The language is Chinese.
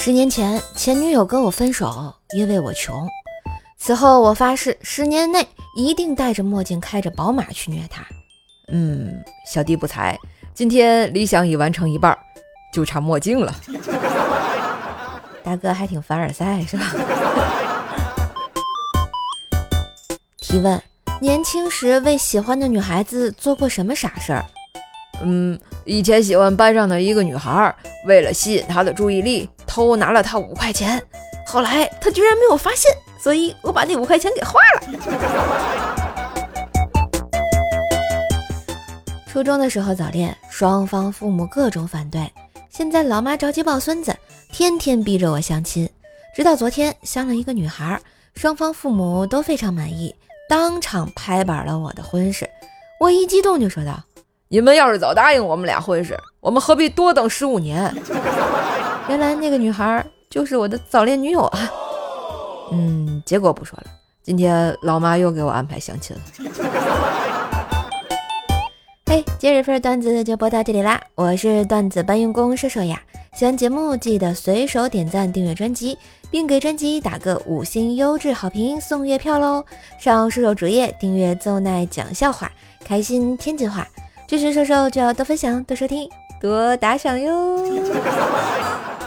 十年前，前女友跟我分手，因为我穷。此后，我发誓十年内一定戴着墨镜，开着宝马去虐她。嗯，小弟不才，今天理想已完成一半，就差墨镜了。大哥还挺凡尔赛是吧？提问：年轻时为喜欢的女孩子做过什么傻事儿？嗯，以前喜欢班上的一个女孩，为了吸引她的注意力，偷拿了她五块钱。后来她居然没有发现，所以我把那五块钱给花了。初中的时候早恋，双方父母各种反对。现在老妈着急抱孙子，天天逼着我相亲。直到昨天相了一个女孩，双方父母都非常满意，当场拍板了我的婚事。我一激动就说道。你们要是早答应我们俩婚事，我们何必多等十五年？原来那个女孩就是我的早恋女友啊！嗯，结果不说了。今天老妈又给我安排相亲了。嘿，今日份段子就播到这里啦！我是段子搬运工射手呀。喜欢节目记得随手点赞、订阅专辑，并给专辑打个五星优质好评送月票喽！上射手主页订阅奏奈讲笑话，开心天津话。支持瘦瘦就要多分享、多收听、多打赏哟！